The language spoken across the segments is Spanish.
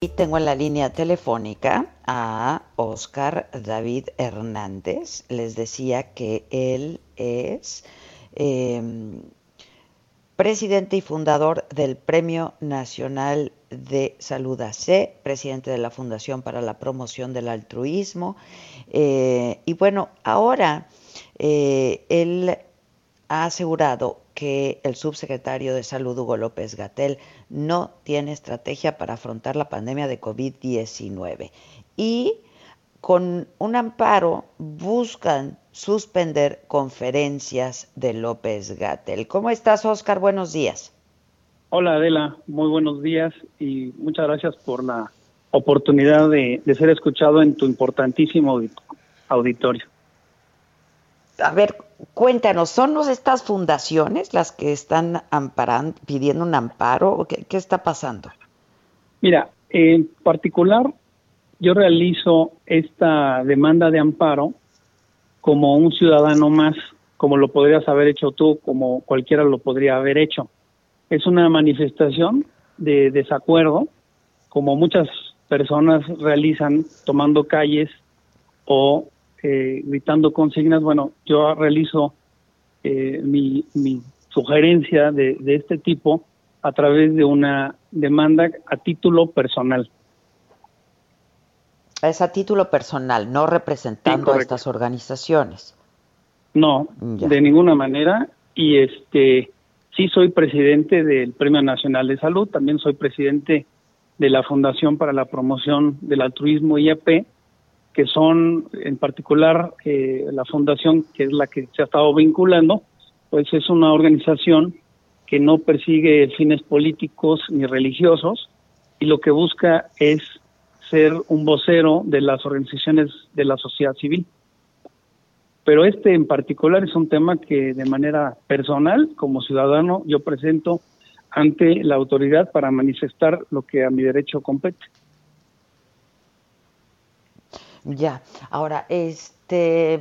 Y tengo en la línea telefónica a Oscar David Hernández. Les decía que él es em, presidente y fundador del Premio Nacional de Salud AC, presidente de la Fundación para la Promoción del Altruismo. Eh, y bueno, ahora eh, él ha asegurado que el subsecretario de Salud, Hugo López Gatel, no tiene estrategia para afrontar la pandemia de COVID-19. Y con un amparo buscan suspender conferencias de López Gatel. ¿Cómo estás, Oscar? Buenos días. Hola, Adela. Muy buenos días y muchas gracias por la oportunidad de, de ser escuchado en tu importantísimo auditorio. A ver, cuéntanos, ¿son estas fundaciones las que están amparando, pidiendo un amparo? ¿Qué, qué está pasando? Mira, en particular, yo realizo esta demanda de amparo como un ciudadano más, como lo podrías haber hecho tú, como cualquiera lo podría haber hecho. Es una manifestación de desacuerdo, como muchas personas realizan tomando calles o eh, gritando consignas, bueno, yo realizo eh, mi, sugerencia de, este tipo a través de una demanda a título personal. Es a título personal, no representando a estas organizaciones. No, de ninguna manera. Y este, sí soy presidente del Premio Nacional de Salud, también soy presidente de la Fundación para la Promoción del Altruismo IAP que son en particular la fundación, que es la que se ha estado vinculando, pues es una organización que no persigue fines políticos ni religiosos y lo que busca es ser un vocero de las organizaciones de la sociedad civil. Pero este en particular es un tema que de manera personal, como ciudadano, yo presento ante la autoridad para manifestar lo que a mi derecho compete. Ya, ahora, este,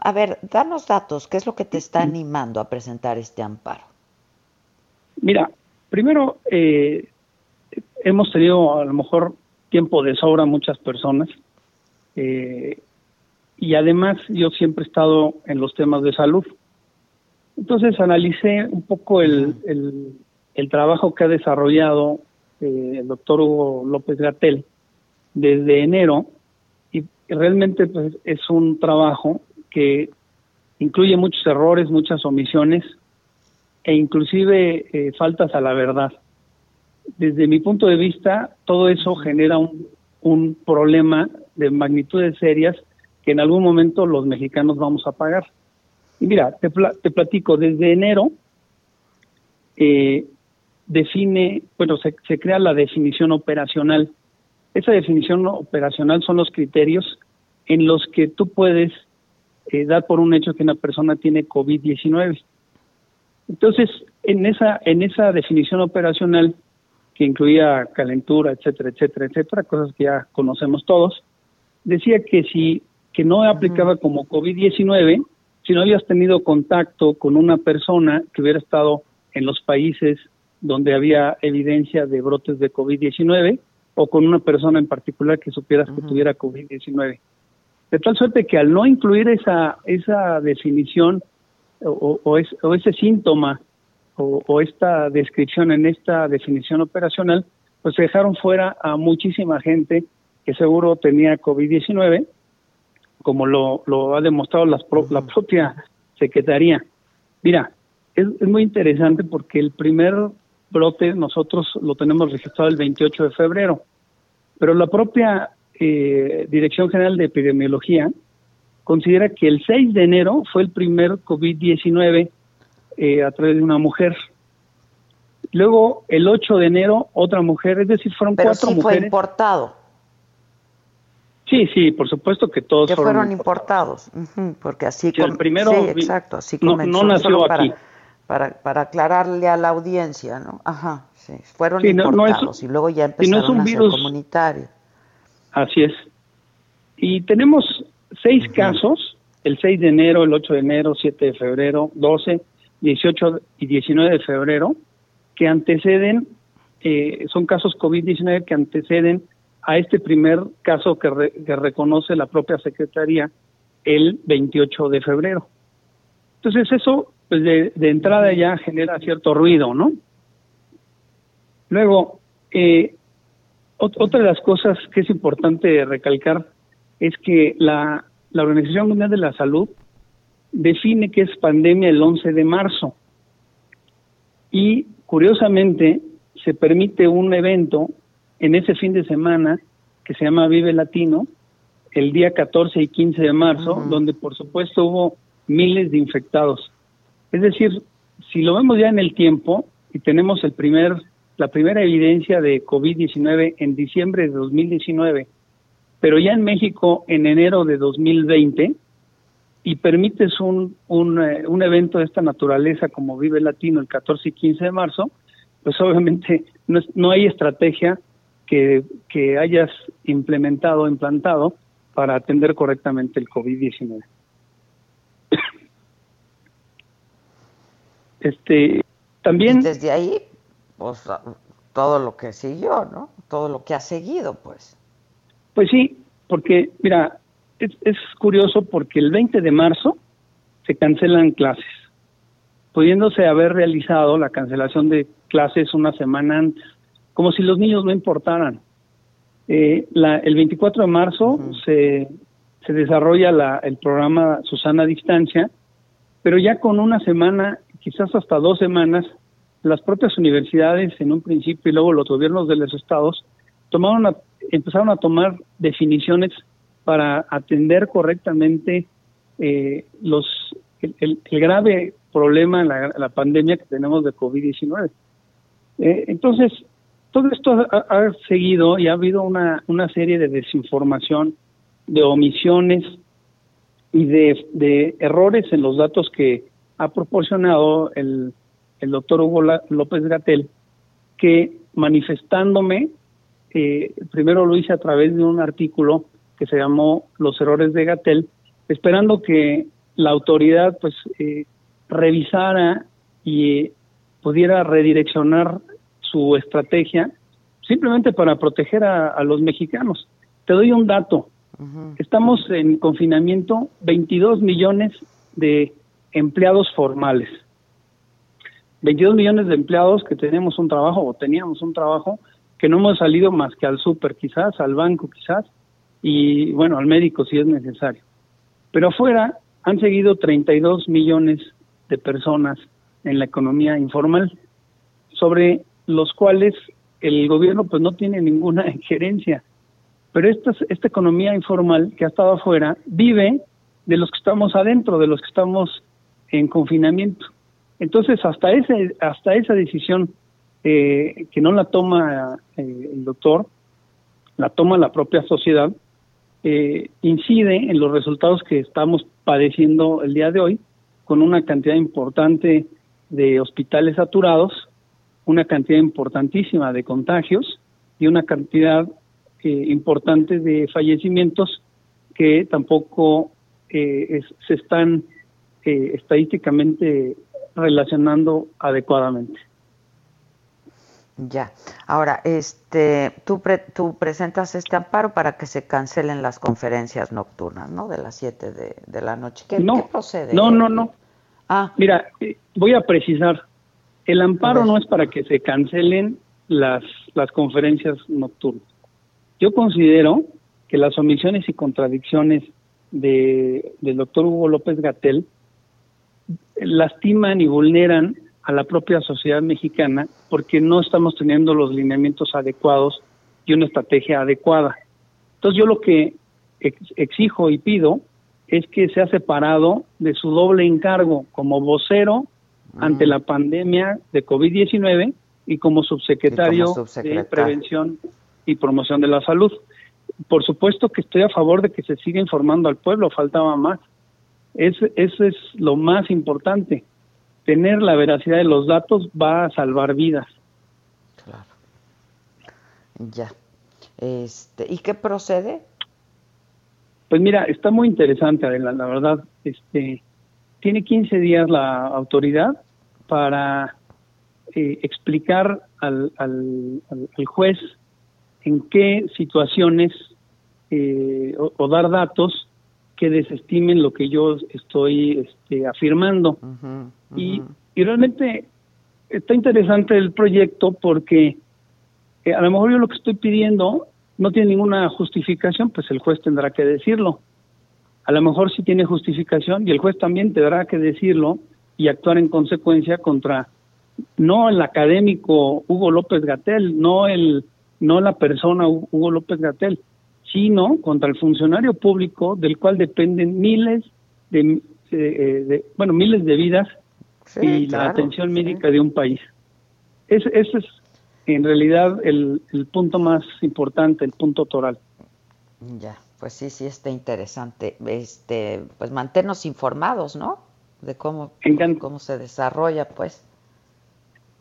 a ver, danos datos, ¿qué es lo que te está animando a presentar este amparo? Mira, primero, eh, hemos tenido a lo mejor tiempo de sobra muchas personas eh, y además yo siempre he estado en los temas de salud. Entonces analicé un poco el, el, trabajo que ha desarrollado eh, el doctor Hugo López Gatel desde enero realmente pues, es un trabajo que incluye muchos errores, muchas omisiones e inclusive eh, faltas a la verdad. Desde mi punto de vista, todo eso genera un, un problema de magnitudes serias que en algún momento los mexicanos vamos a pagar. Y mira, te, te platico, desde enero eh, define, bueno, se, se crea la definición operacional esa definición operacional son los criterios en los que tú puedes eh, dar por un hecho que una persona tiene COVID-19. Entonces, en esa, en esa definición operacional, que incluía calentura, etcétera, etcétera, etcétera, cosas que ya conocemos todos, decía que si que no aplicaba como COVID-19 si no habías tenido contacto con una persona que hubiera estado en los países donde había evidencia de brotes de COVID-19 o con una persona en particular que supieras que tuviera COVID-19. De tal suerte que al no incluir esa, esa definición o, o, ese síntoma o, esta descripción en esta definición operacional, pues se dejaron fuera a muchísima gente que seguro tenía COVID-19, como lo, lo ha demostrado la propia Secretaría. Mira, es, es muy interesante porque el primer brote nosotros lo tenemos registrado el 28 de febrero, pero la propia eh, Dirección General de Epidemiología considera que el 6 de enero fue el primer COVID-19 eh, a través de una mujer. Luego, el 8 de enero, otra mujer, es decir, fueron Pero cuatro sí mujeres. fue importado. Sí, sí, por supuesto que todos que fueron, importados. porque así sí, el primero sí, exacto, así no, no nació aquí para, para aclararle a la audiencia, ¿no? Ajá, sí, fueron importados y luego ya empezaron a ser comunitarios. Así es. Y tenemos seis casos, el 6 de enero, el 8 de enero, 7 de febrero, 12, 18 y 19 de febrero, que anteceden eh, son casos COVID-19 que anteceden a este primer caso que, reconoce la propia Secretaría el 28 de febrero. Entonces eso, pues de, entrada ya genera cierto ruido, ¿no? Luego, eh, otra de las cosas que es importante recalcar es que la, la Organización Mundial de la Salud define que es pandemia el 11 de marzo. Y curiosamente se permite un evento en ese fin de semana que se llama Vive Latino, el día 14 y 15 de marzo, donde por supuesto hubo miles de infectados. Es decir, si lo vemos ya en el tiempo y tenemos el primer la primera evidencia de COVID-19 en diciembre de 2019, pero ya en México en enero de 2020, y permites un, un, eh, un evento de esta naturaleza como Vive Latino el 14 y 15 de marzo, pues obviamente no, no hay estrategia que, que hayas implementado, implantado para atender correctamente el COVID-19. Este, también... Desde ahí, pues todo lo que siguió, ¿no? Todo lo que ha seguido, pues. Pues sí, porque, mira, es, es curioso porque el 20 de marzo se cancelan clases, pudiéndose haber realizado la cancelación de clases una semana antes, como si los niños no importaran. Eh, la, el 24 de marzo se, se desarrolla la, el programa Susana Distancia, pero ya con una semana, quizás hasta dos semanas, las propias universidades en un principio y luego los gobiernos de los estados tomaron empezaron a tomar definiciones para atender correctamente eh, los el, grave problema, la, la pandemia que tenemos de COVID-19. Eh, entonces, todo esto ha, seguido y ha habido una, una serie de desinformación, de omisiones y de, de errores en los datos que ha proporcionado el, el doctor Hugo López Gatel, que manifestándome, eh, primero lo hice a través de un artículo que se llamó Los errores de Gatel, esperando que la autoridad pues eh, revisara y pudiera redireccionar su estrategia simplemente para proteger a, los mexicanos. Te doy un dato. Estamos en confinamiento 22 millones de empleados formales. 22 millones de empleados que tenemos un trabajo o teníamos un trabajo que no hemos salido más que al súper quizás, al banco quizás y bueno, al médico si es necesario. Pero afuera han seguido 32 millones de personas en la economía informal sobre los cuales el gobierno pues no tiene ninguna injerencia. Pero esta, esta economía informal que ha estado afuera vive de los que estamos adentro, de los que estamos en confinamiento. Entonces, hasta, ese, hasta esa decisión eh, que no la toma eh, el doctor, la toma la propia sociedad, eh, incide en los resultados que estamos padeciendo el día de hoy, con una cantidad importante de hospitales saturados, una cantidad importantísima de contagios y una cantidad importante de fallecimientos que tampoco se están estadísticamente relacionando adecuadamente. Ya. Ahora, este, tú, tú presentas este amparo para que se cancelen las conferencias nocturnas, ¿no? De las 7 de, la noche. ¿Qué, no, procede? No, no, no. Ah. Mira, eh, voy a precisar. El amparo no es para que se cancelen las, las conferencias nocturnas. Yo considero que las omisiones y contradicciones de, del doctor Hugo López Gatel lastiman y vulneran a la propia sociedad mexicana porque no estamos teniendo los lineamientos adecuados y una estrategia adecuada. Entonces yo lo que exijo y pido es que sea separado de su doble encargo como vocero ante la pandemia de COVID-19 y como subsecretario, de Prevención y Promoción de la Salud. Por supuesto que estoy a favor de que se siga informando al pueblo, faltaba más, eso es lo más importante. Tener la veracidad de los datos va a salvar vidas. Claro. Ya. Este, ¿Y qué procede? Pues mira, está muy interesante, la, la verdad. Este, tiene 15 días la autoridad para eh, explicar al, al, juez en qué situaciones eh, o, dar datos que desestimen lo que yo estoy este, afirmando. Y, y, realmente está interesante el proyecto porque eh, a lo mejor yo lo que estoy pidiendo no tiene ninguna justificación, pues el juez tendrá que decirlo. A lo mejor sí tiene justificación y el juez también tendrá que decirlo y actuar en consecuencia contra no el académico Hugo López Gatel, no el no la persona Hugo López Gatel, sino contra el funcionario público del cual dependen miles de, eh, bueno miles de vidas y la atención médica de un país. Ese, ese es en realidad el, el punto más importante, el punto toral. Ya, pues sí, sí está interesante. Este, pues mantenernos informados, ¿no? De cómo, cómo se desarrolla, pues.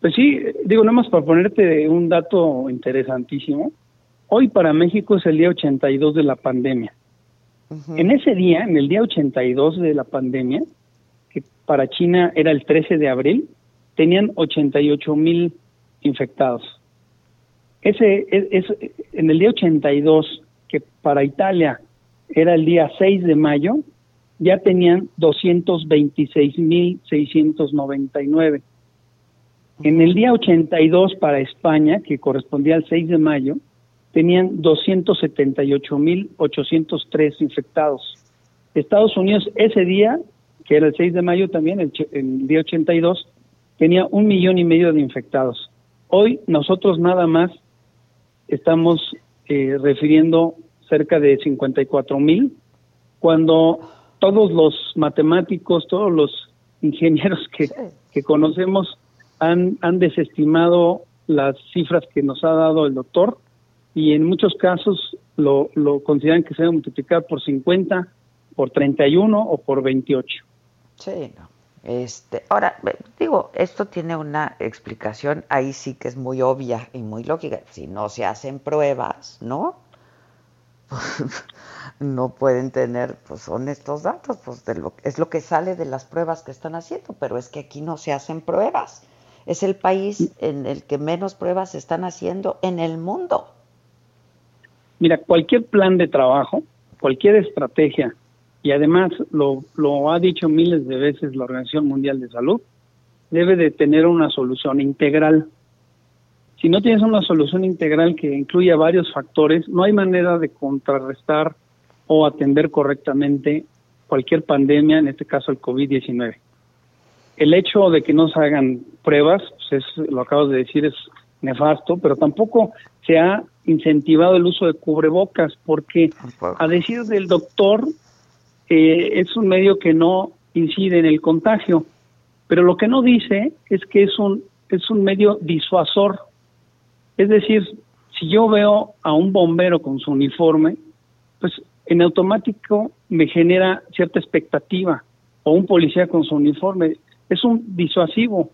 Pues sí, digo, nada más para ponerte un dato interesantísimo. Hoy para México es el día 82 de la pandemia. En ese día, en el día 82 de la pandemia, que para China era el 13 de abril, tenían 88 mil infectados. Ese es, en el día 82, que para Italia era el día 6 de mayo, ya tenían 226.699. En el día 82 para España, que correspondía al 6 de mayo, tenían 278.803 infectados. Estados Unidos ese día, que era el 6 de mayo también, el, el día 82, tenía un millón y medio de infectados. Hoy nosotros nada más estamos eh, refiriendo cerca de 54 mil, cuando todos los matemáticos, todos los ingenieros que, que conocemos han, han desestimado las cifras que nos ha dado el doctor y en muchos casos lo, lo consideran que se debe multiplicar por 50, por 31 o por 28. Sí, no. Este, ahora, digo, esto tiene una explicación ahí sí que es muy obvia y muy lógica. Si no se hacen pruebas, ¿no? no pueden tener, pues son estos datos, pues de lo, es lo que sale de las pruebas que están haciendo, pero es que aquí no se hacen pruebas. Es el país en el que menos pruebas se están haciendo en el mundo. Mira, cualquier plan de trabajo, cualquier estrategia y además lo, lo ha dicho miles de veces la Organización Mundial de Salud, debe de tener una solución integral. Si no tienes una solución integral que incluya varios factores, no hay manera de contrarrestar o atender correctamente cualquier pandemia, en este caso el COVID-19. El hecho de que no se hagan pruebas, pues es, lo acabas de decir, es nefasto, pero tampoco se ha incentivado el uso de cubrebocas, porque a decir del doctor, eh, es un medio que no incide en el contagio, pero lo que no dice es que es un, es un medio disuasor. Es decir, si yo veo a un bombero con su uniforme, pues en automático me genera cierta expectativa, o un policía con su uniforme, es un disuasivo.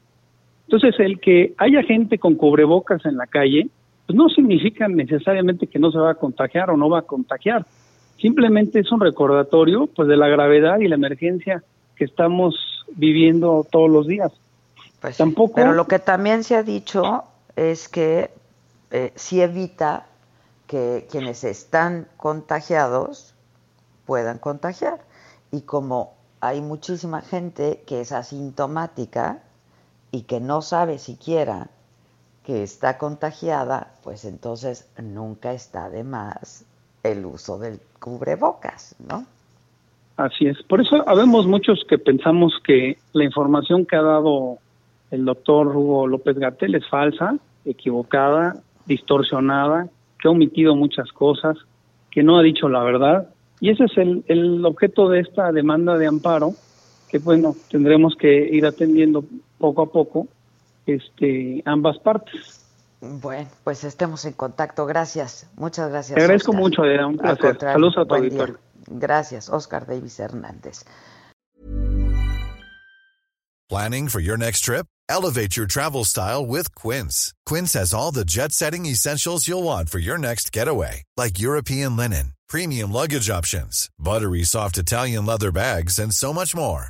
Entonces, el que haya gente con cubrebocas en la calle, pues no significa necesariamente que no se va a contagiar o no va a contagiar simplemente es un recordatorio pues de la gravedad y la emergencia que estamos viviendo todos los días. Pues, Tampoco. Pero lo que también se ha dicho es que eh, sí evita que quienes están contagiados puedan contagiar. Y como hay muchísima gente que es asintomática y que no sabe siquiera que está contagiada, pues entonces nunca está de más el uso del cubrebocas, ¿no? Así es. Por eso habemos muchos que pensamos que la información que ha dado el doctor Hugo López Gatel es falsa, equivocada, distorsionada, que ha omitido muchas cosas, que no ha dicho la verdad. Y ese es el, el objeto de esta demanda de amparo, que bueno, tendremos que ir atendiendo poco a poco este, ambas partes. Bueno, pues estemos en contacto. Gracias. Muchas gracias. Te agradezco mucho, Adela. Un placer. Saludos a tu auditorio. Gracias, Oscar Davis Hernández. Planning for your next trip? Elevate your travel style with Quince. Quince has all the jet setting essentials you'll want for your next getaway, like European linen premium luggage options, buttery soft Italian leather bags, and so much more.